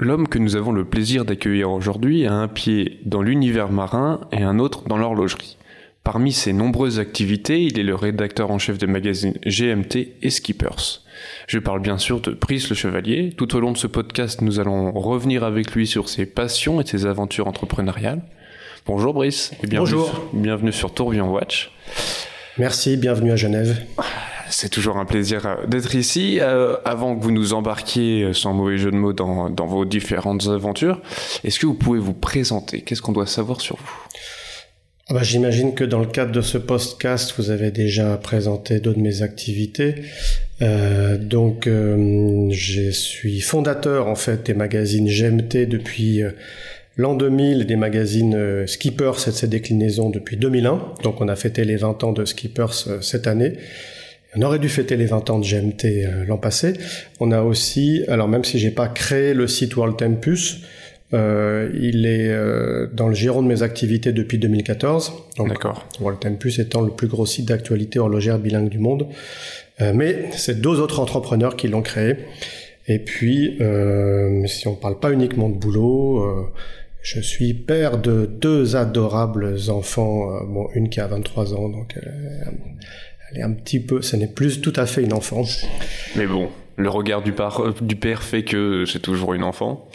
L'homme que nous avons le plaisir d'accueillir aujourd'hui a un pied dans l'univers marin et un autre dans l'horlogerie. Parmi ses nombreuses activités, il est le rédacteur en chef des magazines GMT et Skippers. Je parle bien sûr de Brice le Chevalier. Tout au long de ce podcast, nous allons revenir avec lui sur ses passions et ses aventures entrepreneuriales. Bonjour Brice et bienvenue, Bonjour. bienvenue sur Tourbillon Watch. Merci, bienvenue à Genève. C'est toujours un plaisir euh, d'être ici. Euh, avant que vous nous embarquiez, euh, sans mauvais jeu de mots, dans, vos différentes aventures, est-ce que vous pouvez vous présenter? Qu'est-ce qu'on doit savoir sur vous? Ah bah, J'imagine que dans le cadre de ce podcast, vous avez déjà présenté d'autres de mes activités. Donc, je suis fondateur en fait des magazines GMT depuis l'an 2000 et des magazines Skippers et de ses déclinaisons depuis 2001. Donc, on a fêté les 20 ans de Skippers cette année. On aurait dû fêter les 20 ans de GMT euh, l'an passé. On a aussi, alors même si j'ai pas créé le site World Tempus, euh, il est euh, dans le giron de mes activités depuis 2014. Donc, D'accord. World Tempus étant le plus gros site d'actualité horlogère bilingue du monde. Euh, mais c'est deux autres entrepreneurs qui l'ont créé. Et puis, si on parle pas uniquement de boulot, je suis père de deux adorables enfants. bon, une qui a 23 ans, donc elle est un petit peu, ce n'est plus tout à fait une enfant. Mais bon, le regard du, par- euh, du père fait que c'est toujours une enfant.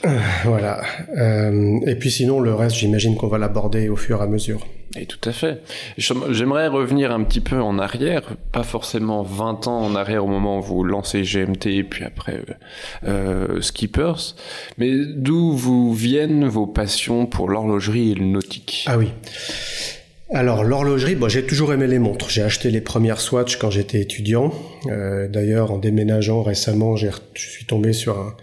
Voilà. Euh, et puis sinon, le reste, j'imagine qu'on va l'aborder au fur et à mesure. Et tout à fait. J'aimerais revenir un petit peu en arrière, pas forcément 20 ans en arrière au moment où vous lancez GMT et puis après euh, euh, Skippers, mais d'où vous viennent vos passions pour l'horlogerie et le nautique? Ah oui. Alors l'horlogerie, bon, j'ai toujours aimé les montres. J'ai acheté les premières Swatch quand j'étais étudiant. Euh, D'ailleurs, en déménageant récemment, je suis tombé sur un,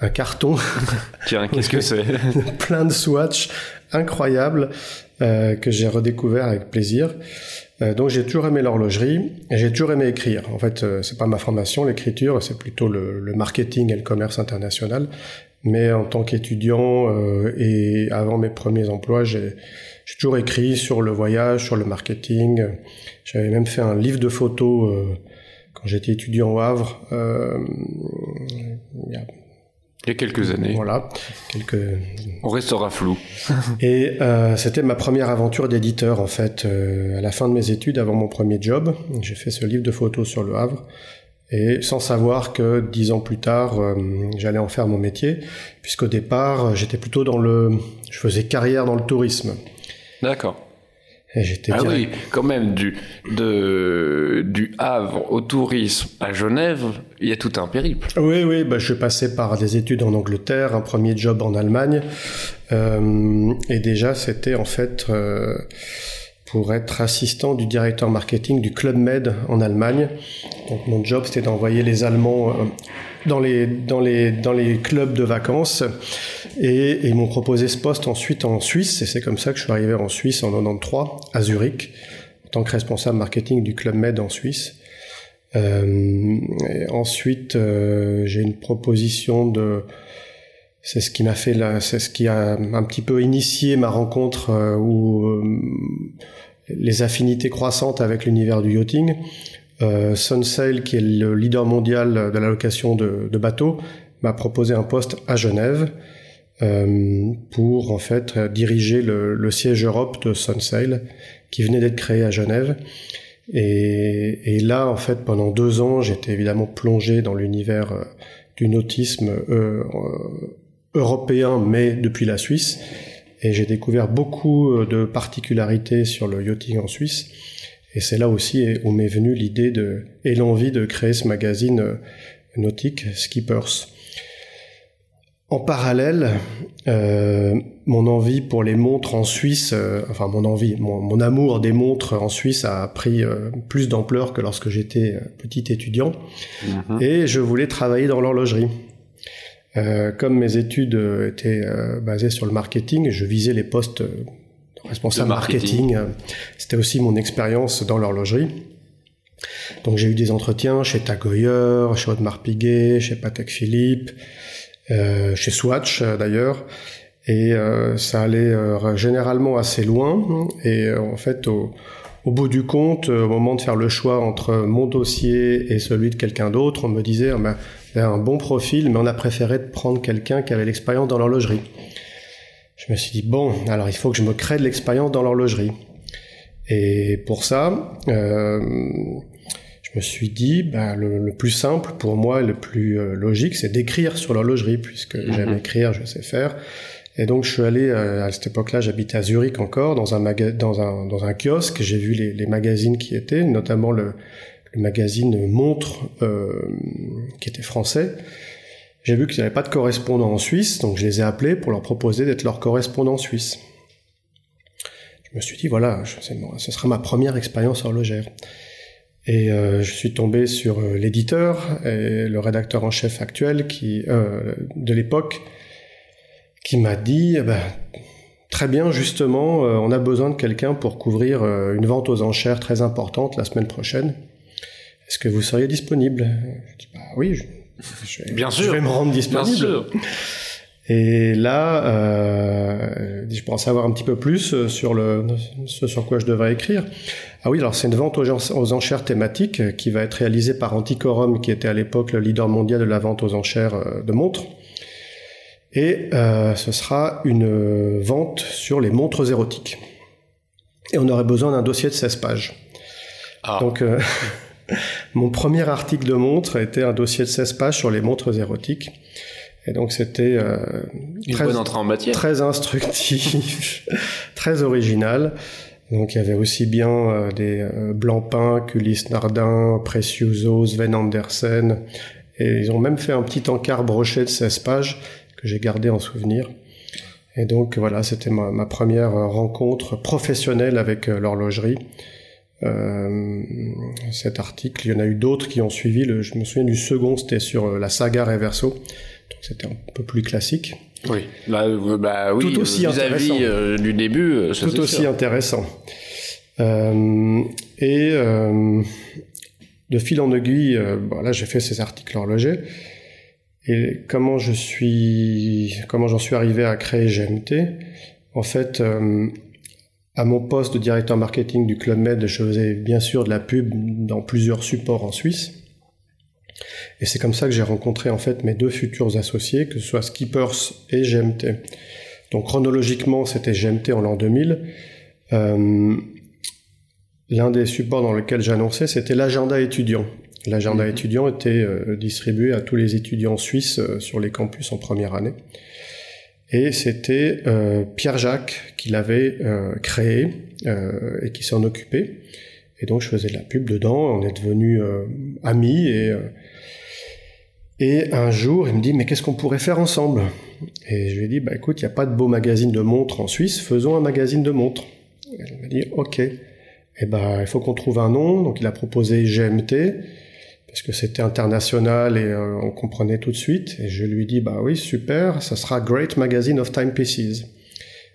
un carton Tiens, qu'est-ce que c'est? Plein de Swatch incroyables euh, que j'ai redécouvert avec plaisir. Euh, donc j'ai toujours aimé l'horlogerie et j'ai toujours aimé écrire. En fait, c'est pas ma formation l'écriture, c'est plutôt le, le marketing et le commerce international. Mais en tant qu'étudiant et avant mes premiers emplois, j'ai j'ai toujours écrit sur le voyage, sur le marketing. J'avais même fait un livre de photos euh, quand j'étais étudiant au Havre. Euh, il y a- Il y a quelques années. voilà, quelques On restera flou. et euh, c'était ma première aventure d'éditeur en fait. À la fin de mes études, avant mon premier job, j'ai fait ce livre de photos sur le Havre. Et sans savoir que dix ans plus tard, euh, j'allais en faire mon métier, puisqu'au départ, j'étais plutôt dans le, je faisais carrière dans le tourisme. D'accord. J'étais Ah direct- oui, quand même, du, de, du Havre au tourisme à Genève, il y a tout un périple. Oui, oui, bah, je passais par des études en Angleterre, un premier job en Allemagne, euh, et déjà c'était en fait euh, pour être assistant du directeur marketing du Club Med en Allemagne. Donc mon job c'était d'envoyer les Allemands euh, dans les dans les dans les clubs de vacances, et, ils m'ont proposé ce poste ensuite en Suisse, et c'est comme ça que je suis arrivé en Suisse en 93 à Zurich en tant que responsable marketing du Club Med en Suisse. Euh, ensuite, euh, j'ai une proposition de. C'est ce qui m'a fait là, c'est ce qui a un petit peu initié ma rencontre euh, où euh, les affinités croissantes avec l'univers du yachting. Euh, Sunsail, qui est le leader mondial de la location de, bateaux, m'a proposé un poste à Genève euh, pour en fait diriger le, siège Europe de Sunsail, qui venait d'être créé à Genève. Et, là, en fait, pendant deux ans, j'étais évidemment plongé dans l'univers euh, du nautisme euh, européen, mais depuis la Suisse. Et j'ai découvert beaucoup de particularités sur le yachting en Suisse. Et c'est là aussi où m'est venue l'idée de, et l'envie de créer ce magazine euh, nautique, Skippers. En parallèle, euh, mon envie pour les montres en Suisse, euh, enfin mon envie, mon, mon, amour des montres en Suisse a pris euh, plus d'ampleur que lorsque j'étais petit étudiant. Mmh. Et je voulais travailler dans l'horlogerie. Comme mes études étaient basées sur le marketing, je visais les postes responsable de marketing. marketing. C'était aussi mon expérience dans l'horlogerie. Donc j'ai eu des entretiens chez Tag Heuer, chez Audemars Piguet, chez Patek Philippe, euh, chez Swatch euh, d'ailleurs. Et euh, ça allait généralement assez loin. Et en fait, au, au, bout du compte, au moment de faire le choix entre mon dossier et celui de quelqu'un d'autre, on me disait, oh ben, avait un bon profil, mais on a préféré prendre quelqu'un qui avait l'expérience dans l'horlogerie. Je me suis dit, bon, alors il faut que je me crée de l'expérience dans l'horlogerie. Et pour ça, euh, je me suis dit, bah, le, plus simple pour moi, le plus euh, logique, c'est d'écrire sur l'horlogerie, puisque mhm. j'aime écrire, je sais faire. Et donc je suis allé euh, à cette époque-là, j'habitais à Zurich encore, dans un dans un dans un kiosque. J'ai vu les, les, magazines qui étaient, notamment le, le magazine Montre, euh, qui était français. J'ai vu qu'ils n'avaient pas de correspondant en Suisse, donc je les ai appelés pour leur proposer d'être leur correspondant suisse. Je me suis dit voilà, ce sera ma première expérience horlogère. Et euh, je suis tombé sur euh, l'éditeur et le rédacteur en chef actuel euh, de l'époque qui m'a dit eh ben, très bien justement on a besoin de quelqu'un pour couvrir une vente aux enchères très importante la semaine prochaine. Est-ce que vous seriez disponible? Je dis bah oui, je, vais, bien sûr, je vais me rendre disponible. Bien sûr. Et là, euh, je pourrais en savoir un petit peu plus euh, sur le, ce sur quoi je devrais écrire. Ah oui, alors c'est une vente aux, enchères thématiques euh, qui va être réalisée par Anticorum, qui était à l'époque le leader mondial de la vente aux enchères de montres. Et euh, ce sera une vente sur les montres érotiques. Et on aurait besoin d'un dossier de 16 pages. Ah. Donc, euh, mon premier article de montre était un dossier de 16 pages sur les montres érotiques. Et donc c'était euh, très, en matière. très instructif, très original. Donc il y avait aussi bien euh, des euh, Blancpain, Culis Nardin, Precioso, Sven Andersen. Et ils ont même fait un petit encart brochet de 16 pages que j'ai gardé en souvenir. Et donc voilà, c'était ma, ma, première rencontre professionnelle avec euh, l'horlogerie. Euh, cet article, il y en a eu d'autres qui ont suivi. Le, je me souviens du second, c'était sur euh, la saga Reverso c'était un peu plus classique. Oui, bah, euh, bah oui, tout aussi intéressant. Euh, du début, euh, tout aussi intéressant. Euh, et euh, de fil en aiguille, bon, là j'ai fait ces articles horlogers. Et comment je suis, comment j'en suis arrivé à créer GMT En fait, à mon poste de directeur marketing du Club Med, je faisais bien sûr de la pub dans plusieurs supports en Suisse. Et c'est comme ça que j'ai rencontré en fait mes deux futurs associés, que ce soit Skippers et GMT. Donc chronologiquement, c'était GMT en l'an 2000. Euh, L'un des supports dans lequel j'annonçais, c'était l'agenda étudiant. L'agenda mmh. étudiant était euh, distribué à tous les étudiants suisses euh, sur les campus en première année. Et c'était euh, Pierre Jacques qui l'avait euh, créé et qui s'en occupait. Et donc je faisais de la pub dedans, on est devenus amis et et un jour, il me dit, mais qu'est-ce qu'on pourrait faire ensemble? Et je lui ai dit, bah écoute, il n'y a pas de beau magazine de montres en Suisse, faisons un magazine de montres. Elle m'a dit, ok. Et ben, il faut qu'on trouve un nom. Donc il a proposé GMT, parce que c'était international et euh, on comprenait tout de suite. Et je lui dit, bah oui, super, ça sera Great Magazine of Timepieces.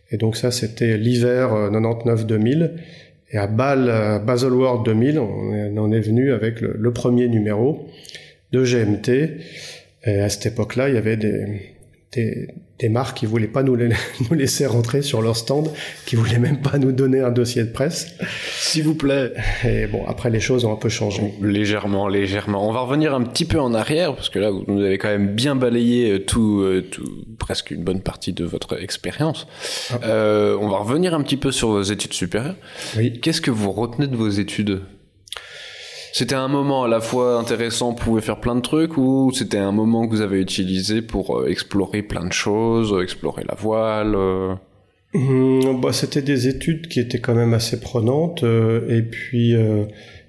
Et donc ça, c'était l'hiver 99-2000. Euh, et à Bâle, euh, Baselworld 2000, on en est venu avec le, le premier numéro de GMT. Et à cette époque-là, il y avait des, des, des, marques qui voulaient pas nous, les, nous laisser rentrer sur leur stand, qui voulaient même pas nous donner un dossier de presse. S'il vous plaît. Et bon, après les choses ont un peu changé. Légèrement, légèrement. On va revenir un petit peu en arrière parce que là, vous nous avez quand même bien balayé euh, tout, euh, tout presque une bonne partie de votre expérience. Ah. Euh, on va revenir un petit peu sur vos études supérieures. Oui. Qu'est-ce que vous retenez de vos études? C'était un moment à la fois intéressant, vous pouvez faire plein de trucs, ou c'était un moment que vous avez utilisé pour euh, explorer plein de choses, explorer la voile euh? Mmh, bah, C'était des études qui étaient quand même assez prenantes, euh, et puis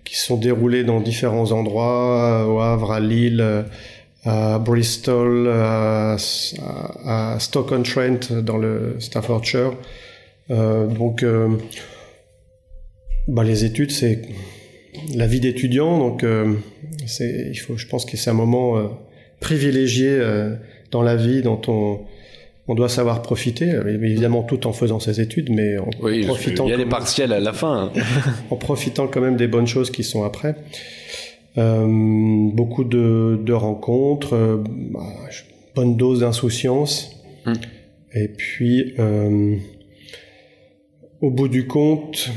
qui se sont déroulées dans différents endroits, au Havre, à Lille, à Bristol, à, à Stoke-on-Trent, dans le Staffordshire. donc, bah, les études, c'est la vie d'étudiant. Donc, euh, il faut, je pense que c'est un moment euh, privilégié euh, dans la vie dont on, on doit savoir profiter, évidemment tout en faisant ses études, mais en profitant. Il y a des partiels à la fin. Hein. en profitant quand même des bonnes choses qui sont après. Euh, beaucoup de, de rencontres, euh, bah, bonne dose d'insouciance, hum. et puis euh, au bout du compte,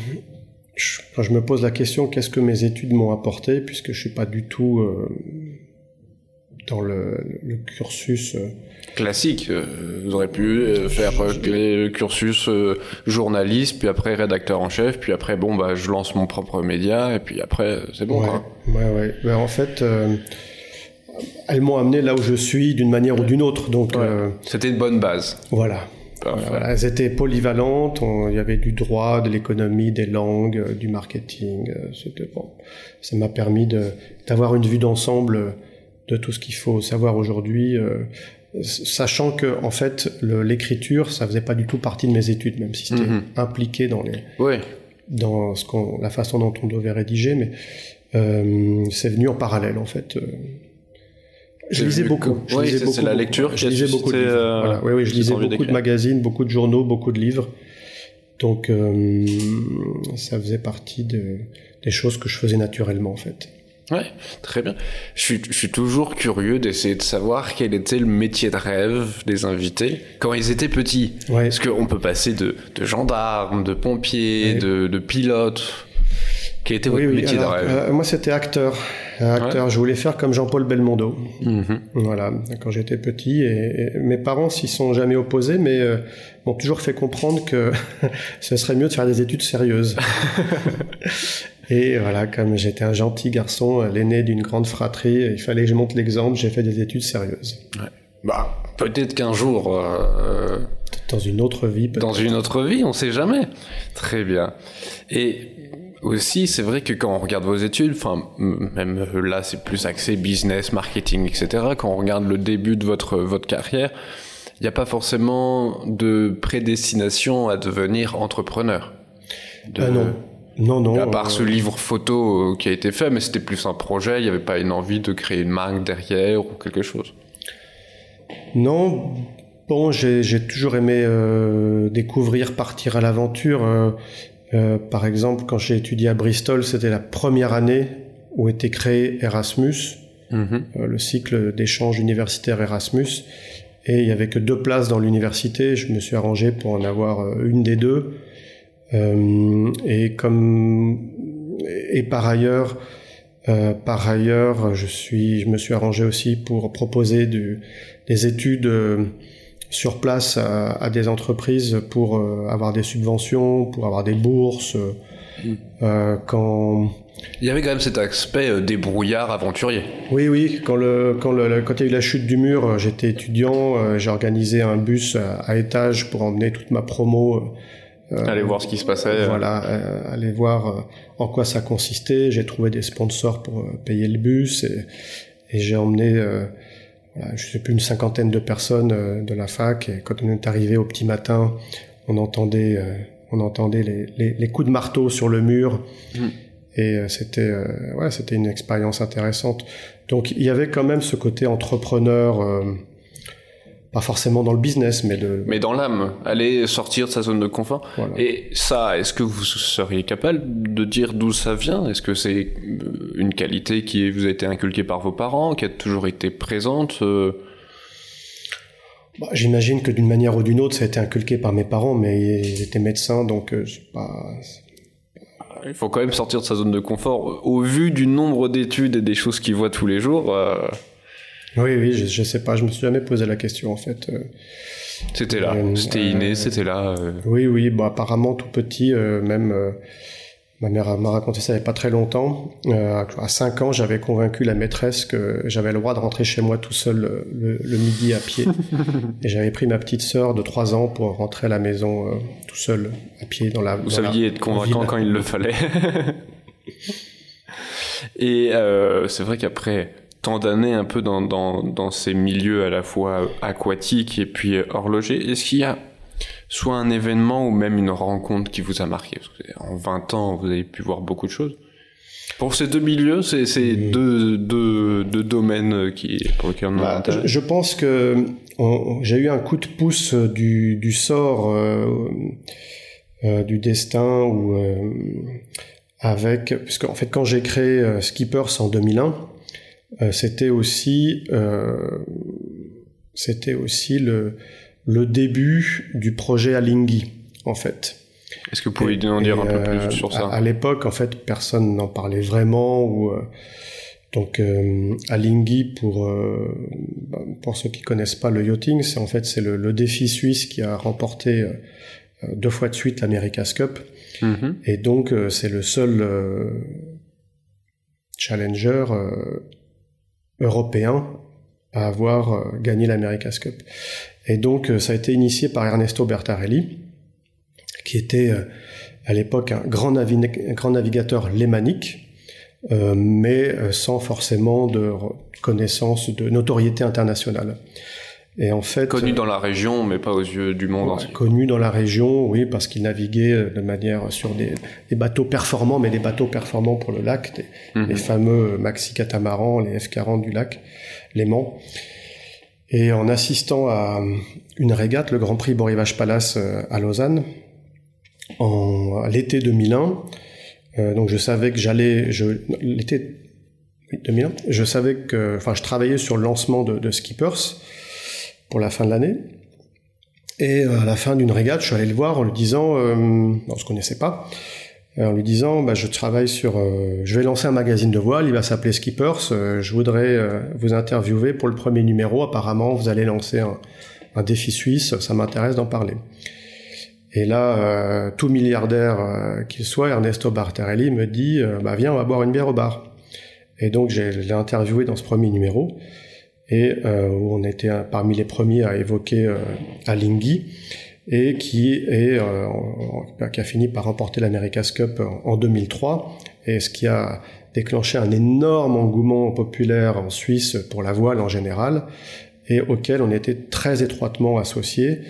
je, je me pose la question qu'est-ce que mes études m'ont apporté puisque je suis pas du tout euh, dans le, le cursus classique. vous aurez pu faire le cursus journaliste, puis après rédacteur en chef, puis après bon bah je lance mon propre média et puis après c'est bon. Ouais, quoi. ouais, ouais. Ben, en fait, elles m'ont amené là où je suis d'une manière ou d'une autre. Donc c'était une bonne base. Voilà. Voilà, elles étaient polyvalentes. il y avait du droit, de l'économie, des langues, euh, du marketing. Euh, c'était bon. Ça m'a permis d'avoir une vue d'ensemble de tout ce qu'il faut savoir aujourd'hui. Euh, sachant que en fait l'écriture ça faisait pas du tout partie de mes études même si c'était mhm. impliqué dans les dans ce la façon dont on devait rédiger mais euh, c'est venu en parallèle en fait je lisais beaucoup. Oui, c'est la lecture. Je lisais beaucoup de livres. Euh, voilà. Oui, oui, je lisais beaucoup de magazines, beaucoup de journaux, beaucoup de livres. Donc, euh, ça faisait partie de, des choses que je faisais naturellement, en fait. Ouais, très bien. Je suis, je suis toujours curieux d'essayer de savoir quel était le métier de rêve des invités quand ils étaient petits. Ouais. Parce qu'on peut passer de, de gendarme, de pompier, de, de pilote. Quel était votre métier de rêve? euh, Moi, c'était acteur. Acteur. Je voulais faire comme Jean-Paul Belmondo. Mhm. Voilà. Quand j'étais petit, et, mes parents s'y sont jamais opposés, mais euh, m'ont toujours fait comprendre que ce serait mieux de faire des études sérieuses. et voilà, comme j'étais un gentil garçon, euh, l'aîné d'une grande fratrie, il fallait que je monte l'exemple. J'ai fait des études sérieuses. Ouais. Bah, peut-être qu'un jour. dans une autre vie. Dans une autre vie, on sait jamais. Très bien. Et aussi, c'est vrai que quand on regarde vos études, enfin, même là, c'est plus axé business, marketing, etc. Quand on regarde le début de votre, votre carrière, il n'y a pas forcément de prédestination à devenir entrepreneur. De... Ah non. Non, non. À part ce euh, livre photo euh, qui a été fait, mais c'était plus un projet, il n'y avait pas une envie de créer une marque derrière ou quelque chose. Non, bon, j'ai toujours aimé euh, découvrir, partir à l'aventure. Euh, euh, par exemple, quand j'ai étudié à Bristol, c'était la première année où était créé Erasmus, mhm. euh, le cycle d'échange universitaire Erasmus. Et il y avait que deux places dans l'université. Je me suis arrangé pour en avoir euh, une des deux. et comme et par ailleurs, par ailleurs, je suis, je me suis arrangé aussi pour proposer du, des études sur place à, des entreprises pour euh, avoir des subventions, pour avoir des bourses. Mm. Euh, quand il y avait quand même cet aspect euh, débrouillard aventurier. Oui, oui. Quand, le, quand, le, quand il y a eu la chute du mur, j'étais étudiant. j'ai organisé un bus à, étage pour emmener toute ma promo. aller voir ce qui se passait. Voilà, aller voir en quoi ça consistait. J'ai trouvé des sponsors pour payer le bus et, et j'ai emmené je sais plus une cinquantaine de personnes euh, de la fac. Et quand on est arrivé au petit matin, on entendait, euh, on entendait les, les, coups de marteau sur le mur. Mm. Et euh, c'était, ouais, c'était une expérience intéressante. Donc il y avait quand même ce côté entrepreneur pas forcément dans le business, mais de... Mais dans l'âme, aller sortir de sa zone de confort. Et ça, est-ce que vous seriez capable de dire d'où ça vient? Est-ce que c'est euh, une qualité qui vous a été inculquée par vos parents, qui a toujours été présente euh? bah, J'imagine que d'une manière ou d'une autre, ça a été inculqué par mes parents, mais ils étaient médecins, donc euh, pas... Il faut quand même sortir de sa zone de confort. Au vu du nombre d'études et des choses qu'ils voient tous les jours... Oui, oui, je, je sais pas, je me suis jamais posé la question en fait. Euh. C'était là, euh, c'était inné, euh, c'était là. Oui, oui, bon, apparemment tout petit, même ma mère m'a raconté ça il n'y a pas très longtemps. à 5 ans, j'avais convaincu la maîtresse que j'avais le droit de rentrer chez moi tout seul le, midi à pied. Et j'avais pris ma petite sœur de 3 ans pour rentrer à la maison tout seul à pied dans la. Vous saviez être convaincant quand il le fallait. Et c'est vrai qu'après tant d'années un peu dans, dans, dans, ces milieux à la fois aquatiques et puis horlogers, est-ce qu'il y a soit un événement ou même une rencontre qui vous a marqué? Parce que En 20 ans, vous avez pu voir beaucoup de choses. Pour ces deux milieux, c'est mmh. deux, deux, deux, domaines qui, pour lesquels on bah, je, je, pense que j'ai eu un coup de pouce du, du sort, euh, euh, du destin, ou euh, avec, puisque en fait quand j'ai créé euh, Skippers en 2001, euh, c'était aussi euh, c'était aussi le le début du projet Alinghi en fait. Est-ce que vous pouvez nous en dire un peu plus euh, sur ça À, l'époque, en fait, personne n'en parlait vraiment ou Donc euh, Alinghi, pour euh, bah, pour ceux qui connaissent pas le yachting, c'est en fait c'est le, le, défi suisse qui a remporté euh, deux fois de suite l'America's Cup. Mhm. Et donc euh, c'est le seul challenger européen à avoir gagné l'America's Cup. Et donc ça a été initié par Ernesto Bertarelli, qui était à l'époque un grand, navigateur lémanique euh, mais euh, sans forcément de connaissance, de notoriété internationale. Et en fait, connu dans la région, mais pas aux yeux du monde entier. Connu dans la région, oui, parce qu'il naviguait euh, de manière sur des, des, bateaux performants, mais des bateaux performants pour le lac, des, mhm. les fameux maxi catamarans, les F40 du lac, Léman. Et en assistant à une régate, le Grand Prix Beau Rivage Palace à Lausanne, en l'été 2001, euh, donc je savais que j'allais, je, l'été 2001, je savais que, enfin, je travaillais sur le lancement de, de Skippers pour la fin de l'année. Et euh, à la fin d'une régate, je suis allé le voir en lui disant, euh, on se connaissait pas, euh, en lui disant, bah, je travaille sur, je vais lancer un magazine de voile, il va s'appeler Skippers, je voudrais vous interviewer pour le premier numéro. Apparemment, vous allez lancer un, défi suisse, ça m'intéresse d'en parler. Et là, euh, tout milliardaire euh, qu'il soit, Ernesto Bartarelli me dit euh, bah, Viens, on va boire une bière au bar. Et donc, je l'ai interviewé dans ce premier numéro, et où on était parmi les premiers à évoquer Alinghi, et qui, est, qui a fini par remporter l'America's Cup en 2003, et ce qui a déclenché un énorme engouement populaire en Suisse pour la voile en général, et auquel on était très étroitement associés,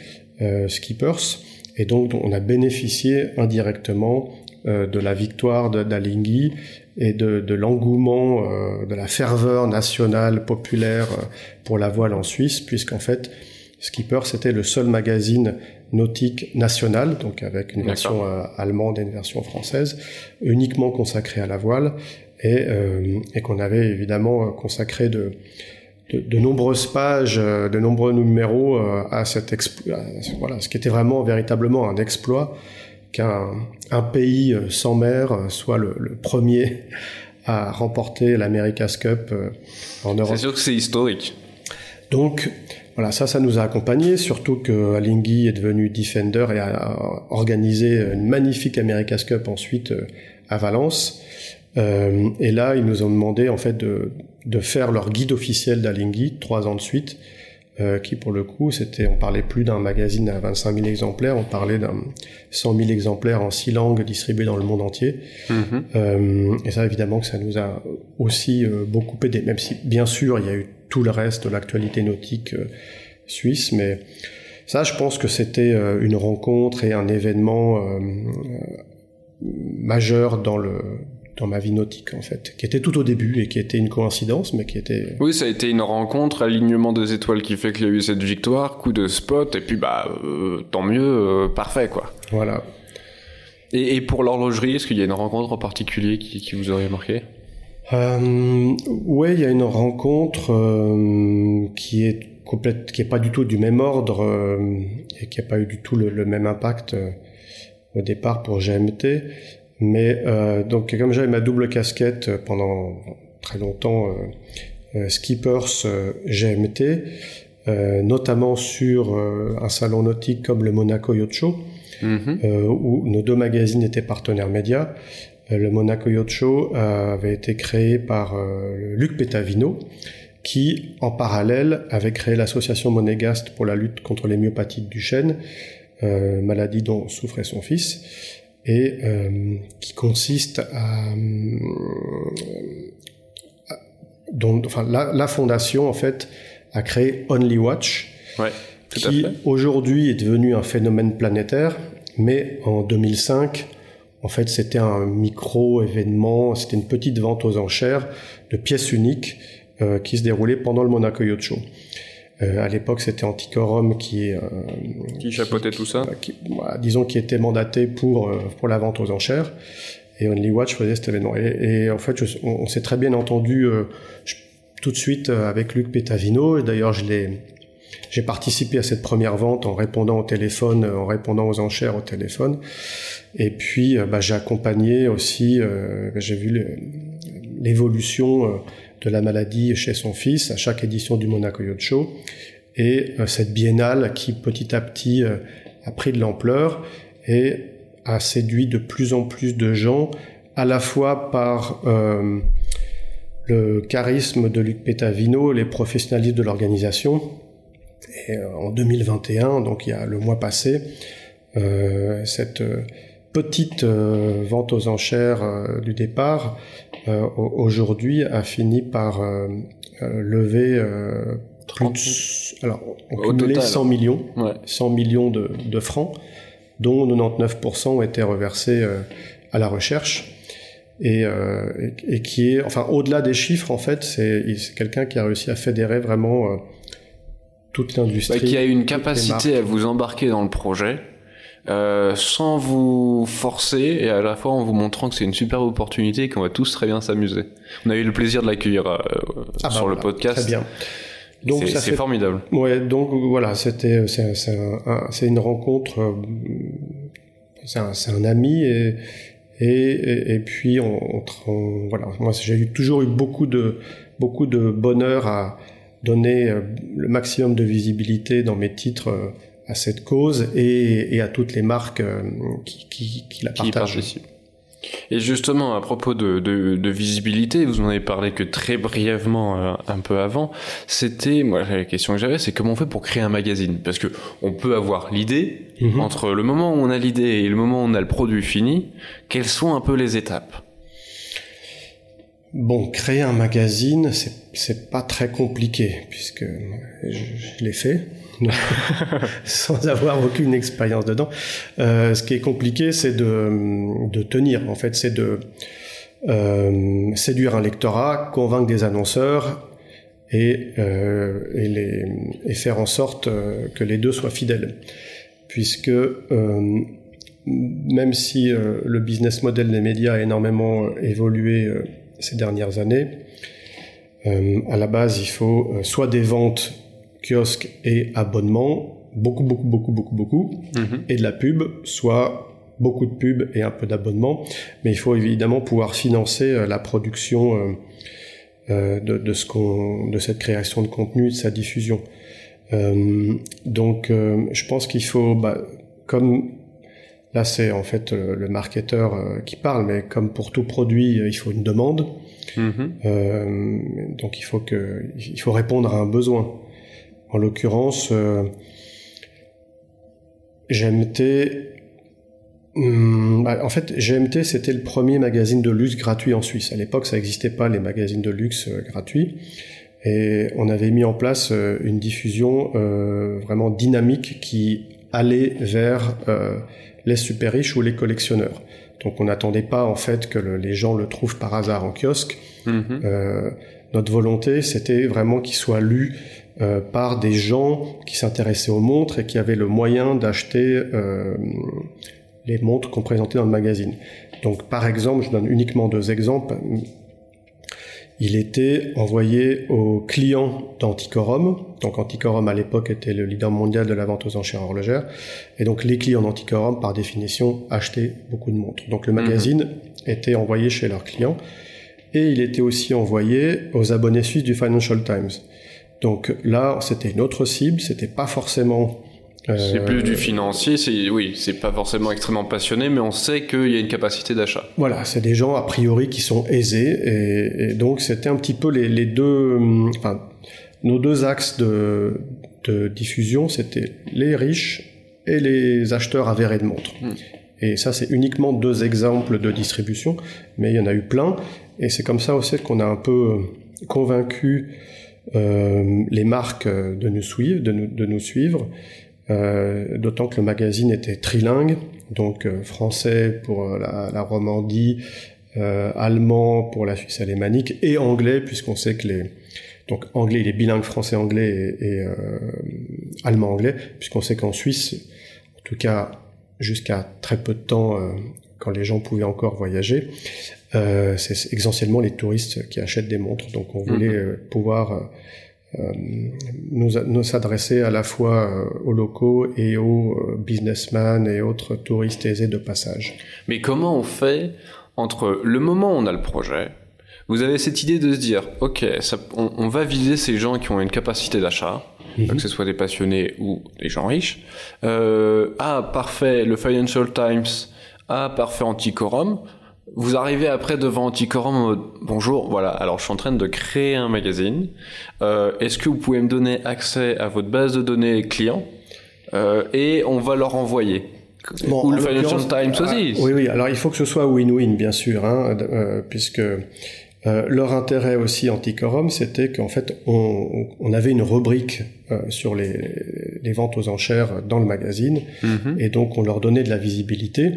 Skippers. Et donc, on a bénéficié indirectement euh, de la victoire d'Alinghi et de, de l'engouement, euh, de la ferveur nationale, populaire euh, pour la voile en Suisse, puisqu'en fait, Skipper, c'était le seul magazine nautique national, donc avec une version allemande et une version française, uniquement consacré à la voile, et, et qu'on avait évidemment consacré de, de, nombreuses pages, euh, de nombreux numéros euh, à cet exploit, voilà, ce qui était vraiment véritablement un exploit qu'un un pays euh, sans mer soit le, premier à remporter l'America's Cup en Europe. C'est sûr que c'est historique. Donc voilà, ça, ça nous a accompagnés, surtout que Alinghi est devenu Defender et a organisé une magnifique America's Cup ensuite à Valence. Euh, et là, ils nous ont demandé en fait de, de faire leur guide officiel d'Alinghi trois ans de suite, euh, qui pour le coup, c'était, on parlait plus d'un magazine à 25 000 exemplaires, on parlait d'un 100 000 exemplaires en six langues distribués dans le monde entier. Mm-hmm. Euh, et ça, évidemment, que ça nous a aussi euh, beaucoup aidé, même si bien sûr, il y a eu tout le reste de l'actualité nautique suisse, mais ça, je pense que c'était une rencontre et un événement majeur dans le dans ma vie nautique en fait, qui était tout au début et qui était une coïncidence, mais qui était. Oui, ça a été une rencontre, alignement des étoiles qui fait qu'il y a eu cette victoire, coup de spot, et puis bah euh, tant mieux, euh, parfait quoi. Voilà. Et, et pour l'horlogerie, est-ce qu'il y a une rencontre en particulier qui, qui vous aurait marqué? Euh, Ouais, il y a une rencontre euh, qui est complète, qui est pas du tout du même ordre euh, et qui a pas eu du tout le, le même impact au départ pour GMT. Mais euh, donc comme j'avais ma double casquette euh, pendant très longtemps, euh, euh Skippers GMT, notamment sur un salon nautique comme le Monaco Yacht Show, mm-hmm. où nos deux magazines étaient partenaires médias. le Monaco Yacht Show avait été créé par Luc Petavino, qui, en parallèle, avait créé l'association monégaste pour la lutte contre les myopathies du chêne, maladie dont souffrait son fils et euh, qui consiste à, donc, enfin, la, la, fondation en fait a créé Only Watch, ouais, qui aujourd'hui est devenu un phénomène planétaire, mais en 2005, en fait, c'était un micro événement, c'était une petite vente aux enchères de pièces uniques euh, qui se déroulait pendant le Monaco Yacht Show. Euh, à l'époque, c'était Anticorum qui euh, qui chapeautait tout ça. Qui, voilà, disons qui était mandaté pour euh, pour la vente aux enchères. Et Only Watch faisait cet événement. Et, et en fait, je, on, on s'est très bien entendu euh, je, tout de suite euh, avec Luc Petavino. Et d'ailleurs, je l'ai j'ai participé à cette première vente en répondant au téléphone, en répondant aux enchères au téléphone. Et puis, bah, j'ai accompagné aussi, bah, j'ai vu l'évolution de la maladie chez son fils à chaque édition du Monaco Show. Et cette biennale qui petit à petit a pris de l'ampleur et a séduit de plus en plus de gens, à la fois par le charisme de Luc Pétavino, les professionnalistes de l'organisation. Et euh, en 2021, donc il y a le mois passé, euh, cette euh, petite vente aux enchères du départ, aujourd'hui, a fini par lever plus, alors, on cumulé 100 millions, 100 millions de, de, francs, dont 99% ont été reversés à la recherche et, euh, et, qui est, enfin, au-delà des chiffres, en fait, c'est quelqu'un qui a réussi à fédérer vraiment euh, toute l'industrie. Bah, qui a une capacité à vous embarquer dans le projet. Euh, sans vous forcer et à la fois en vous montrant que c'est une super opportunité et qu'on va tous très bien s'amuser. On a eu le plaisir de l'accueillir euh, ah bah sur le podcast. Très bien. Donc c'est formidable. Ouais, donc voilà, c'était c'est une rencontre, euh, c'est un, un, ami et, et, et, puis, on, voilà, moi j'ai toujours eu beaucoup de, beaucoup de bonheur à donner le maximum de visibilité dans mes titres à cette cause et, et à toutes les marques euh, qui, qui, qui la partagent. Et justement, à propos de, de, de, visibilité, vous en avez parlé que très brièvement euh, un peu avant. C'était, moi, la question que j'avais, c'est comment on fait pour créer un magazine? Parce que on peut avoir l'idée mhm. entre le moment où on a l'idée et le moment où on a le produit fini. Quelles sont un peu les étapes? Bon, créer un magazine, c'est pas très compliqué puisque je, je l'ai fait. sans avoir aucune expérience dedans. Euh, ce qui est compliqué, c'est de, tenir. En fait, c'est de euh, séduire un lectorat, convaincre des annonceurs et, euh, faire en sorte que les deux soient fidèles. Puisque même si le business model des médias a énormément évolué ces dernières années, à la base, il faut soit des ventes kiosque et abonnement, beaucoup, beaucoup, beaucoup, beaucoup, beaucoup, mhm. et de la pub, soit beaucoup de pub et un peu d'abonnement, mais il faut évidemment pouvoir financer euh, la production euh, euh, de, de, ce qu'on, de cette création de contenu, de sa diffusion. donc, je pense qu'il faut, bah, comme là c'est en fait le marketeur qui parle, mais comme pour tout produit, il faut une demande. Mhm. donc il faut que, il faut répondre à un besoin. En l'occurrence, euh, GMT. Hmm, bah, en fait, GMT, c'était le premier magazine de luxe gratuit en Suisse. À l'époque, ça n'existait pas, les magazines de luxe euh, gratuits. Et on avait mis en place euh, une diffusion vraiment dynamique qui allait vers les super riches ou les collectionneurs. Donc on n'attendait pas en fait que les gens le trouvent par hasard en kiosque. Mm-hmm. notre volonté, c'était vraiment qu'il soit lu euh, par des gens qui s'intéressaient aux montres et qui avaient le moyen d'acheter euh, les montres qu'on présentait dans le magazine. Donc par exemple, je donne uniquement deux exemples. Il était envoyé aux clients d'Anticorum. Donc Anticorum à l'époque était le leader mondial de la vente aux enchères horlogères. Et donc les clients d'Anticorum, par définition, achetaient beaucoup de montres. Donc le mhm. magazine était envoyé chez leurs clients. Et il était aussi envoyé aux abonnés suisses du Financial Times. Donc là, c'était une autre cible, c'était pas forcément euh, c'est plus du financier, c'est oui, c'est pas forcément extrêmement passionné, mais on sait qu'il y a une capacité d'achat. Voilà, c'est des gens a priori qui sont aisés, et, et donc c'était un petit peu les, les, deux, enfin, nos deux axes de, de diffusion, c'était les riches et les acheteurs avérés de montres. Hmm. Et ça, c'est uniquement deux exemples de distribution, mais il y en a eu plein, et c'est comme ça aussi qu'on a un peu convaincu euh, les marques de nous suivre, de nous, suivre euh, d'autant que le magazine était trilingue, donc euh, français pour la, Romandie, allemand pour la Suisse alémanique et anglais puisqu'on sait que les donc anglais il est bilingue français anglais et, et allemand anglais puisqu'on sait qu'en Suisse en tout cas jusqu'à très peu de temps quand les gens pouvaient encore voyager, euh, c'est essentiellement les touristes qui achètent des montres. Donc on voulait mhm. euh, pouvoir euh, nous, nous s'adresser à la fois aux locaux et aux businessmen et autres touristes aisés de passage. Mais comment on fait entre le moment où on a le projet, vous avez cette idée de se dire, ok, ça, on, on, va viser ces gens qui ont une capacité d'achat, -hmm. que ce soit des passionnés ou des gens riches. Euh, ah, parfait, le Financial Times. Ah, parfait, Anticorum. Vous arrivez après devant Anticorum en mode bonjour, voilà. Alors je suis en train de créer un magazine. Euh, Est-ce que vous pouvez me donner accès à votre base de données clients euh, et on va leur envoyer? Bon, Ou le Financial Times ah, aussi. Oui, oui. Alors il faut que ce soit win-win, bien sûr, hein, euh, puisque euh, leur intérêt aussi anticorum, c'était qu'en fait, on, on, avait une rubrique euh, sur les, les, ventes aux enchères dans le magazine, mm -hmm. et donc on leur donnait de la visibilité.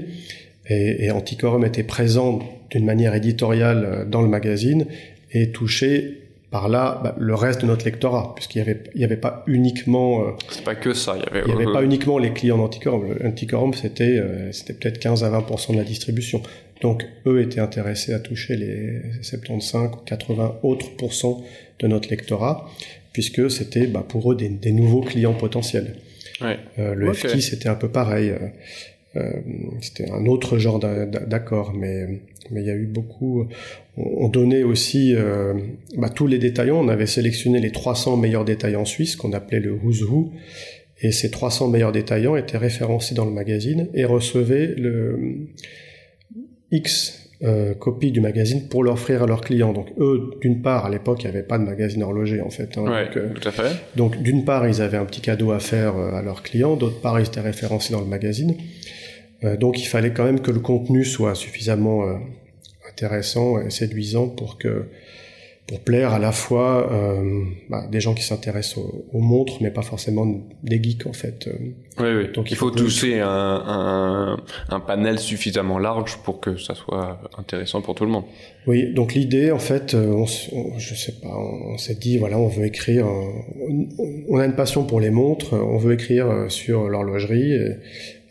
Et, et Anticorum était présent d'une manière éditoriale dans le magazine et touchait par là bah, le reste de notre lectorat, puisqu'il n'y avait, il y avait pas uniquement... Euh, c'est pas que ça, il y avait... Il y avait euh, pas uniquement les clients d'Anticorum. Anticorum, c'était euh, c'était peut-être 15 à 20% de la distribution. Donc, eux étaient intéressés à toucher les 75 ou 80 autres pourcents de notre lectorat, puisque c'était bah, pour eux des, des, nouveaux clients potentiels. Ouais. Euh, le okay. FT, c'était un peu pareil. Euh, c'était un autre genre d'accord, mais mais il y a eu beaucoup. On donnait aussi euh, bah, tous les détaillants. On avait sélectionné les 300 meilleurs détaillants suisses qu'on appelait le Who's Who, et ces 300 meilleurs détaillants étaient référencés dans le magazine et recevaient le X euh, copies du magazine pour l'offrir à leurs clients. Donc eux, d'une part, à l'époque, il n'y avait pas de magazine horloger en fait. Hein, ouais, donc, euh, tout à fait. Donc d'une part, ils avaient un petit cadeau à faire euh, à leurs clients. D'autre part, ils étaient référencés dans le magazine. Euh, donc il fallait quand même que le contenu soit suffisamment euh, intéressant et séduisant pour que pour plaire à la fois euh, bah, des gens qui s'intéressent aux, aux, montres, mais pas forcément des geeks en fait. Oui, oui. Donc il, il faut, faut toucher un, un, un, panel suffisamment large pour que ça soit intéressant pour tout le monde. Oui, donc l'idée en fait, on, on, je sais pas, on, on s'est dit voilà, on veut écrire, on, on, a une passion pour les montres, on veut écrire sur l'horlogerie.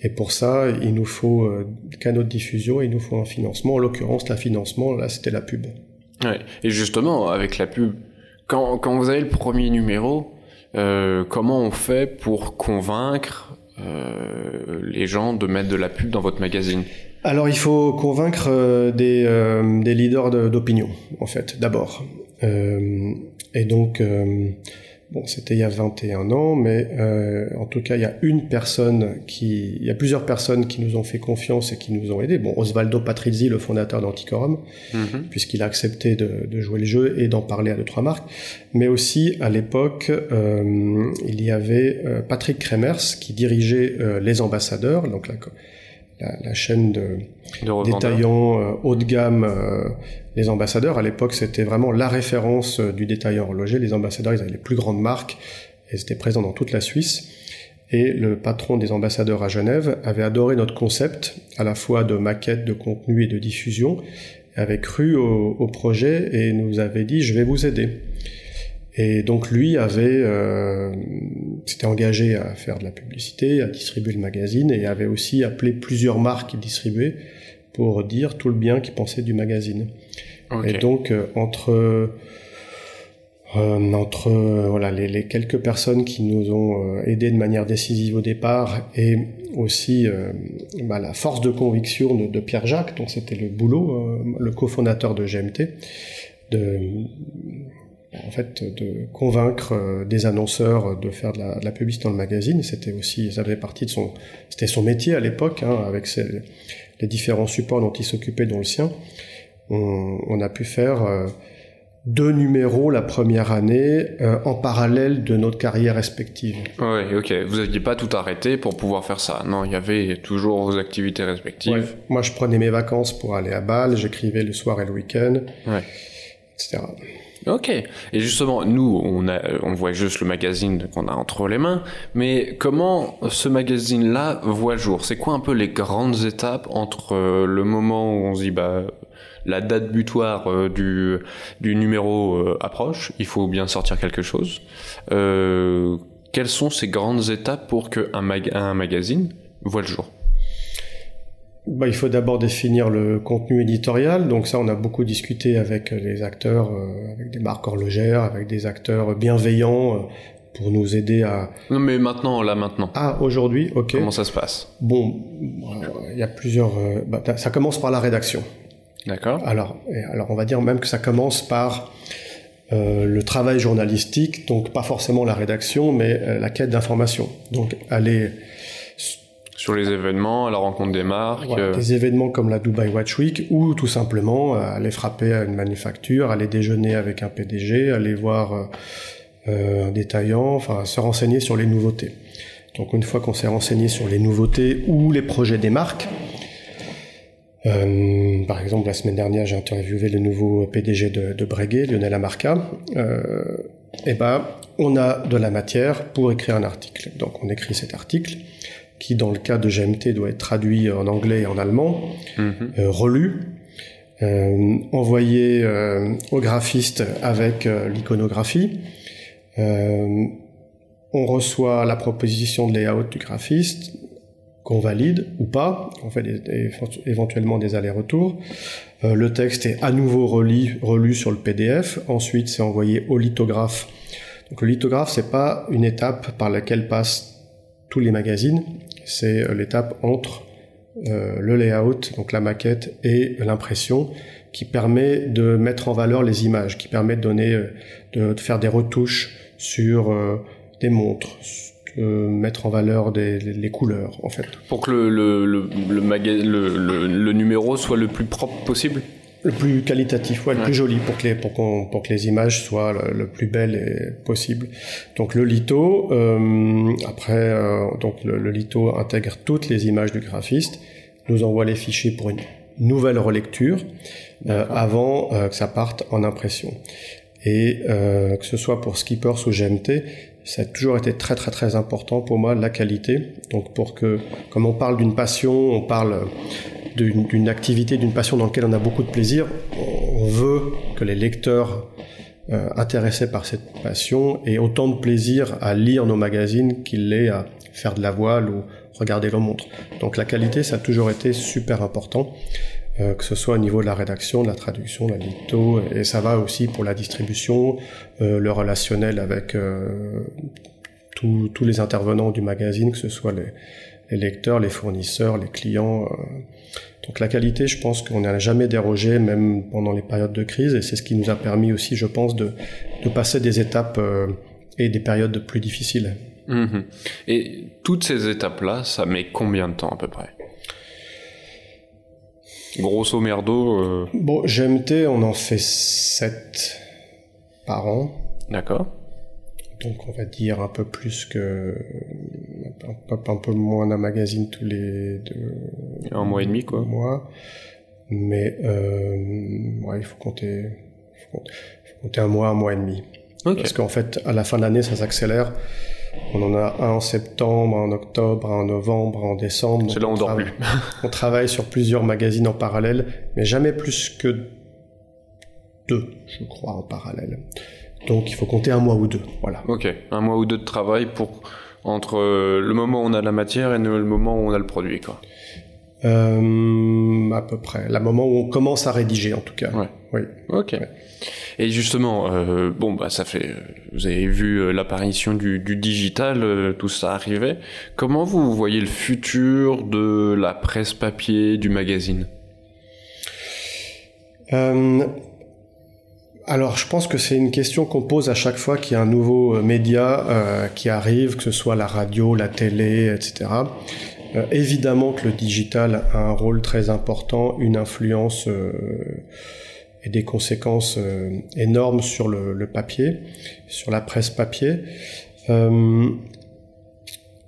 Et, pour ça, il nous faut euh, canaux de diffusion, il nous faut un financement. En l'occurrence, le financement, là, c'était la pub. Ouais. Et justement, avec la pub, quand, quand vous avez le premier numéro, euh, comment on fait pour convaincre euh, les gens de mettre de la pub dans votre magazine? Alors, il faut convaincre euh, des, des leaders d'opinion, en fait, d'abord. Et donc Bon, c'était il y a 21 ans, mais euh, en tout cas, il y a une personne qui, il y a plusieurs personnes qui nous ont fait confiance et qui nous ont aidés. Bon, Osvaldo Patrizzi, le fondateur d'Anticorum, mm -hmm. puisqu'il a accepté de, de, jouer le jeu et d'en parler à deux trois marques, mais aussi à l'époque, euh, il y avait euh, Patrick Kremers qui dirigeait euh, les ambassadeurs, donc la, la, la chaîne de, de détaillants euh, haut de gamme euh, les ambassadeurs. À l'époque, c'était vraiment la référence euh, du détaillant horloger. Les ambassadeurs, ils avaient les plus grandes marques et étaient présents dans toute la Suisse. Et le patron des ambassadeurs à Genève avait adoré notre concept, à la fois de maquette, de contenu et de diffusion, avait cru au, au projet et nous avait dit je vais vous aider. Et donc lui avait euh, s'était engagé à faire de la publicité, à distribuer le magazine et avait aussi appelé plusieurs marques qu'il distribuait pour dire tout le bien qu'il pensait du magazine. Okay. Et donc euh, entre euh, entre voilà les, les, quelques personnes qui nous ont euh, aidés de manière décisive au départ et aussi euh, bah, la force de conviction de, de Pierre Jacques, dont c'était le boulot, le cofondateur de GMT, de en fait de convaincre des annonceurs de faire de la, de la publicité dans le magazine. C'était aussi, ça faisait partie de son, c'était son métier à l'époque, hein, avec ses, les différents supports dont il s'occupait, dont le sien. On, on, a pu faire euh, deux numéros la première année euh, en parallèle de notre carrière respective. Oui, ok. Vous n'aviez pas tout arrêté pour pouvoir faire ça. Non, il y avait toujours vos activités respectives. Ouais. Moi, je prenais mes vacances pour aller à Bâle, j'écrivais le soir et le week-end, ouais. etc. Ok. Et justement, nous, on, voit juste le magazine qu'on a entre les mains, mais comment ce magazine-là voit le jour? C'est quoi un peu les grandes étapes entre euh, le moment où on se dit, bah, la date butoir euh, du, numéro euh, approche, il faut bien sortir quelque chose. Quelles sont ces grandes étapes pour qu'un un magazine voit le jour? Bah, il faut d'abord définir le contenu éditorial. Donc ça, on a beaucoup discuté avec les acteurs, euh, avec des marques horlogères, avec des acteurs bienveillants euh, pour nous aider à... Non mais maintenant, là maintenant. Ah, aujourd'hui, ok. Comment ça se passe? Bon, il y a plusieurs... Euh, bah, ça commence par la rédaction. D'accord. Alors, alors on va dire même que ça commence par euh, le travail journalistique, donc pas forcément la rédaction, mais euh, la quête d'information. Donc aller sur les événements, à la rencontre des marques. Euh. Des événements comme la Dubai Watch Week, ou tout simplement aller frapper à une manufacture, aller déjeuner avec un PDG, aller voir un détaillant, enfin se renseigner sur les nouveautés. Donc une fois qu'on s'est renseigné sur les nouveautés ou les projets des marques, euh, par exemple, la semaine dernière, j'ai interviewé le nouveau PDG de, de Breguet, Lionel Amarca. Euh, et eh ben, on a de la matière pour écrire un article. Donc, on écrit cet article qui, dans le cas de GMT, doit être traduit en anglais et en allemand, mhm. euh, relu, euh, envoyé euh, au graphiste avec l'iconographie. on reçoit la proposition de layout du graphiste, qu'on valide ou pas, on fait éventuellement des allers-retours. Euh, le texte est à nouveau relu, relu sur le PDF, ensuite c'est envoyé au lithographe. Donc le lithographe, c'est pas une étape par laquelle passent tous les magazines, c'est euh, l'étape entre euh, le layout, donc la maquette, et l'impression, qui permet de mettre en valeur les images, qui permet de donner, de, faire des retouches sur des montres, euh, mettre en valeur les, couleurs, en fait. Pour que le numéro soit le plus propre possible? Le plus qualitatif, ouais, le plus joli pour que les pour, qu'on, pour que les images soient le, plus belles possible. Donc le litho, euh, après euh, donc le, le, litho intègre toutes les images du graphiste, nous envoie les fichiers pour une nouvelle relecture euh, avant euh, que ça parte en impression. Et euh, que ce soit pour Skippers ou GMT, ça a toujours été très très très important pour moi la qualité. Donc pour que, comme on parle d'une passion, on parle d'une activité, d'une passion dans laquelle on a beaucoup de plaisir, on veut que les lecteurs euh, intéressés par cette passion aient autant de plaisir à lire nos magazines qu'il l'est à faire de la voile ou regarder leur montre. Donc la qualité, ça a toujours été super important. Euh, que ce soit au niveau de la rédaction, de la traduction, de la litho, et ça va aussi pour la distribution, euh, le relationnel avec tous les intervenants du magazine, que ce soit les, les lecteurs, les fournisseurs, les clients. Donc la qualité, je pense qu'on n'a jamais dérogé, même pendant les périodes de crise, et c'est ce qui nous a permis aussi, je pense, de, de passer des étapes et des périodes plus difficiles. Mmh et toutes ces étapes-là, ça met combien de temps à peu près? Grosso merdo. Euh... Bon, GMT, on en fait 7 par an. D'accord. Donc on va dire un peu plus que. Un peu, un peu moins d'un magazine tous les deux. Un mois et demi, quoi. Mois. Mais euh, ouais, il faut compter, faut compter, un mois, un mois et demi. Parce qu'en fait, à la fin de l'année, ça s'accélère. On en a un en septembre, un en octobre, un en novembre, un en décembre. C'est là on, on dort plus. on travaille sur plusieurs magazines en parallèle, mais jamais plus que deux, je crois, en parallèle. Donc il faut compter un mois ou deux, voilà. Ok, un mois ou deux de travail pour entre euh, le moment où on a la matière et le moment où on a le produit, quoi. Euh, à peu près. Le moment où on commence à rédiger, en tout cas. Ouais. Oui. Ok. Et justement, euh, bon, bah, ça fait, vous avez vu euh, l'apparition du, du, digital, euh, tout ça arrivait. Comment vous voyez le futur de la presse papier, du magazine? Euh, alors, je pense que c'est une question qu'on pose à chaque fois qu'il y a un nouveau média euh, qui arrive, que ce soit la radio, la télé, etc. Euh, évidemment que le digital a un rôle très important, une influence et des conséquences euh, énormes sur le, papier, sur la presse papier. Euh,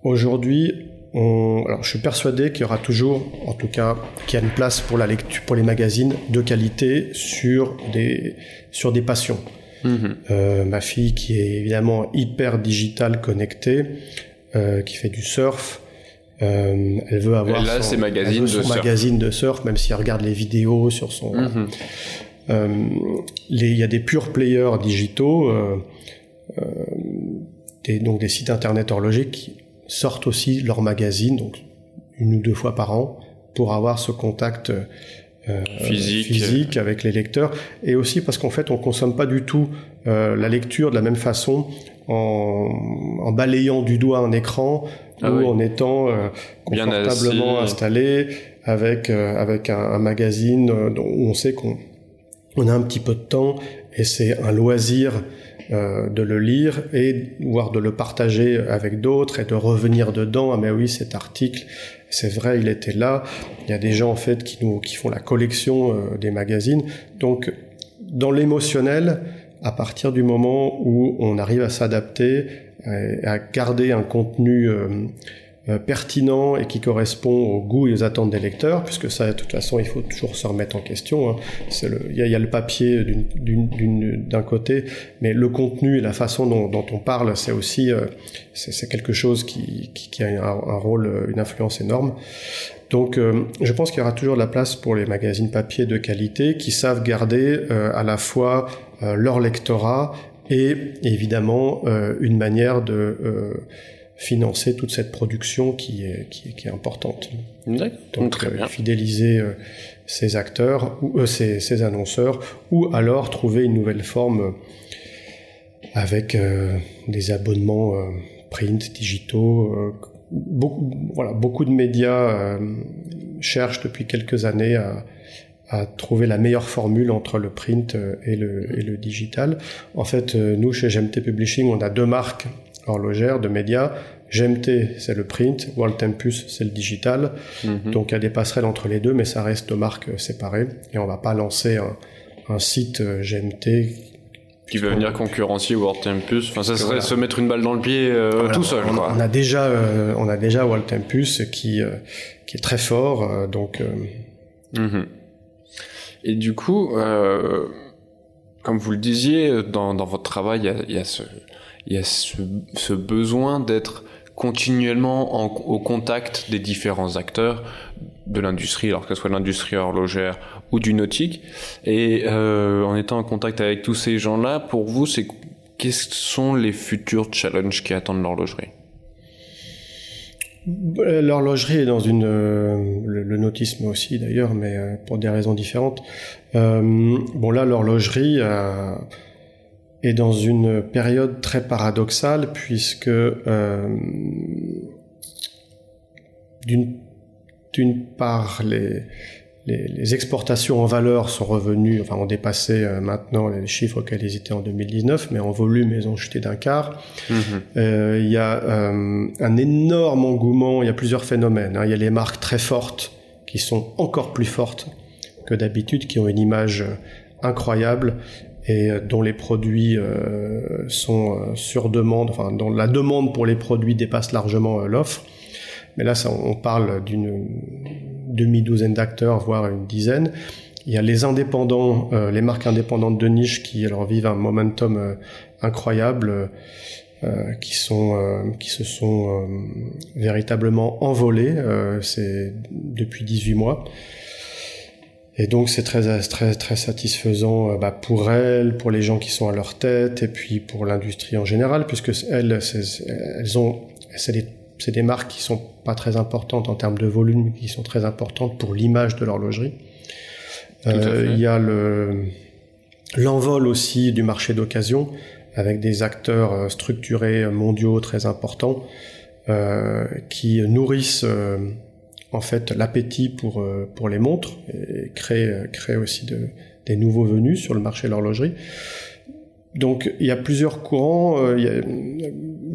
Aujourd'hui, on, alors je suis persuadé qu'il y aura toujours, en tout cas, qu'il y a une place pour la lecture, pour les magazines de qualité sur des sur des passions. Mmh. Euh, ma fille, qui est évidemment hyper digitale, connectée, euh, qui fait du surf, euh, elle veut avoir là, son, magazine, son de magazine de surf, même si elle regarde les vidéos sur son. Mmh. Euh, il y a des pure players digitaux, des, donc des sites internet horlogers qui sortent aussi leur magazine, donc une ou deux fois par an, pour avoir ce contact euh, physique. physique. avec les lecteurs, et aussi parce qu'en fait on consomme pas du tout euh, la lecture de la même façon en, en, balayant du doigt un écran ah ou en étant confortablement installé avec avec un, magazine où on sait qu'on on a un petit peu de temps et c'est un loisir euh, de le lire et voire de le partager avec d'autres et de revenir dedans. Ah mais oui, cet article, c'est vrai, il était là. Il y a des gens en fait qui nous qui font la collection euh, des magazines. Donc dans l'émotionnel, à partir du moment où on arrive à s'adapter, à garder un contenu euh, euh, pertinent et qui correspond au goût et aux attentes des lecteurs, puisque ça, de toute façon, il faut toujours se remettre en question. Hein. Il y, a, le papier d'un côté, mais le contenu et la façon dont, dont on parle, c'est aussi euh, c'est quelque chose qui, qui, qui a un, rôle, une influence énorme. Donc, euh, je pense qu'il y aura toujours de la place pour les magazines papier de qualité qui savent garder à la fois leur lectorat et évidemment une manière de financer toute cette production qui est, qui est, qui est importante. Donc, très euh, bien. fidéliser euh, ces acteurs, ou euh, ces, ces, annonceurs, ou alors trouver une nouvelle forme avec des abonnements print, digitaux. beaucoup, voilà, beaucoup de médias cherchent depuis quelques années à, à trouver la meilleure formule entre le print et le, et le digital. En fait, nous, chez GMT Publishing, on a deux marques horlogère de médias. GMT, c'est le print, World Tempus, c'est le digital. Mhm. Donc il y a des passerelles entre les deux, mais ça reste deux marques séparées. Et on va pas lancer un, site euh, GMT qui veut venir concurrencier World Tempus. Enfin, ça serait se mettre une balle dans le pied euh, tout seul. On, on, a déjà, euh, on a déjà World Tempus qui qui est très fort. donc. Mhm. Et du coup, comme vous le disiez, dans, dans votre travail, il y a, il y a ce il y a ce, ce besoin d'être continuellement en, au contact des différents acteurs de l'industrie, alors que ce soit l'industrie horlogère ou du nautique. Et euh, en étant en contact avec tous ces gens-là, pour vous, quels sont les futurs challenges qui attendent l'horlogerie? L'horlogerie est dans une, euh, le, nautisme aussi d'ailleurs, mais euh, pour des raisons différentes. Euh, bon là, l'horlogerie est dans une période très paradoxale puisque euh, d'une part les, les, les, exportations en valeur sont revenues, enfin ont dépassé euh, maintenant les chiffres auxquels ils étaient en 2019, mais en volume ils ont chuté d'un quart. Mm-hmm. Euh, il y a un énorme engouement, il y a plusieurs phénomènes. Hein. Il y a les marques très fortes qui sont encore plus fortes que d'habitude, qui ont une image incroyable et euh, dont les produits euh, sont euh, sur demande, enfin dont la demande pour les produits dépasse largement l'offre. Mais là, ça, on parle d'une demi-douzaine d'acteurs, voire une dizaine. Il y a les indépendants, les marques indépendantes de niche qui alors vivent un momentum incroyable, qui sont qui se sont véritablement envolés. c'est depuis 18 mois. Et donc c'est très très très satisfaisant euh, bah, pour elles, pour les gens qui sont à leur tête, et puis pour l'industrie en général, puisque elles, elles ont, c'est des, des, marques qui sont pas très importantes en termes de volume, qui sont très importantes pour l'image de l'horlogerie. Euh, il y a le l'envol aussi du marché d'occasion, avec des acteurs euh, structurés mondiaux très importants euh, qui nourrissent en fait l'appétit pour euh, pour les montres et crée crée aussi de, des nouveaux venus sur le marché de l'horlogerie. Donc il y a plusieurs courants. Euh,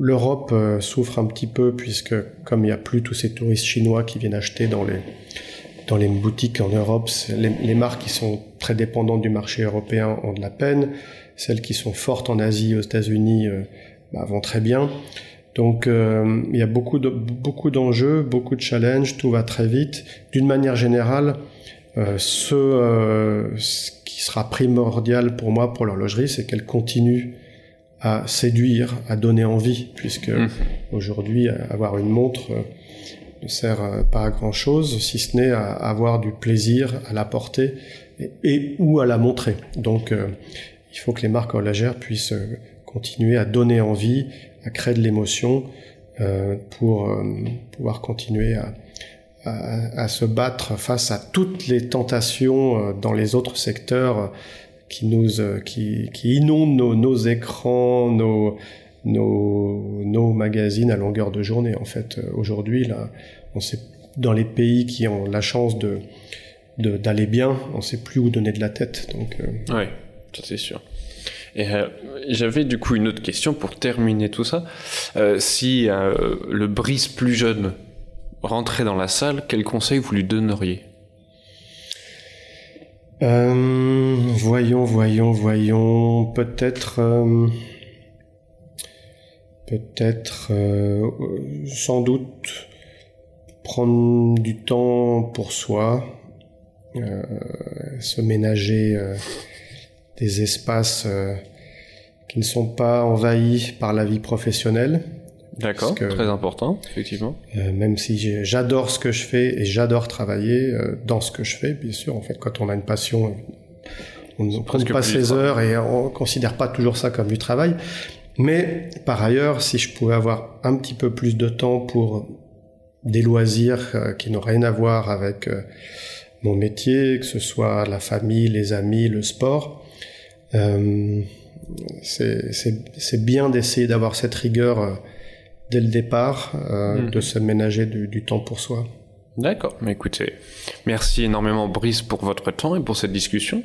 L'Europe euh, souffre un petit peu puisque comme il n'y a plus tous ces touristes chinois qui viennent acheter dans les dans les boutiques en Europe, les, les, marques qui sont très dépendantes du marché européen ont de la peine. Celles qui sont fortes en Asie, aux États-Unis, bah, vont très bien. Donc euh, il y a beaucoup de beaucoup d'enjeux, beaucoup de challenges, tout va très vite. D'une manière générale, euh, ce, euh, ce, qui sera primordial pour moi pour l'horlogerie, c'est qu'elle continue à séduire, à donner envie, puisque mmh. aujourd'hui avoir une montre ne sert pas à grand chose, si ce n'est à avoir du plaisir à la porter et, et ou à la montrer. Donc il faut que les marques horlogères puissent continuer à donner envie à créer de l'émotion euh, pour euh, pouvoir continuer à, se battre face à toutes les tentations euh, dans les autres secteurs qui inondent nos, écrans, nos magazines à longueur de journée. En fait, aujourd'hui, dans les pays qui ont la chance d'aller bien, on sait plus où donner de la tête. Donc, c'est sûr. Et euh, j'avais du coup une autre question pour terminer tout ça. Euh, si euh, le Brice plus jeune rentrait dans la salle, quel conseil vous lui donneriez? Voyons, voyons, voyons. Peut-être, peut-être, sans doute prendre du temps pour soi, se ménager des espaces euh, qui ne sont pas envahis par la vie professionnelle. D'accord, très important, effectivement. Euh, même si j'adore ce que je fais et j'adore travailler euh, dans ce que je fais, bien sûr. En fait, quand on a une passion, on ne prend pas ses heures et on considère pas toujours ça comme du travail. Mais par ailleurs, si je pouvais avoir un petit peu plus de temps pour des loisirs euh, qui n'ont rien à voir avec mon métier, que ce soit la famille, les amis, le sport. Euh, c'est bien d'essayer d'avoir cette rigueur euh, dès le départ, euh, mmh. de se ménager du, du, temps pour soi. D'accord, mais écoutez, merci énormément Brice pour votre temps et pour cette discussion.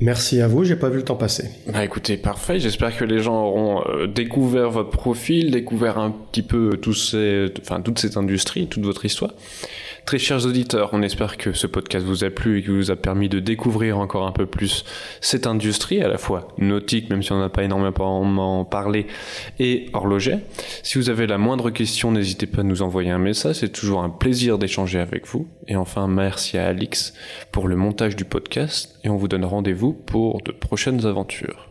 Merci à vous, j'ai pas vu le temps passer. Bah écoutez, parfait. J'espère que les gens auront euh, découvert votre profil, découvert un petit peu tous ces, enfin toute cette industrie, toute votre histoire. Très chers auditeurs, on espère que ce podcast vous a plu et qu'il vous a permis de découvrir encore un peu plus cette industrie, à la fois nautique, même si on n'a pas énormément parlé, et horloger. Si vous avez la moindre question, n'hésitez pas à nous envoyer un message, c'est toujours un plaisir d'échanger avec vous. Et enfin, merci à Alix pour le montage du podcast, et on vous donne rendez-vous pour de prochaines aventures.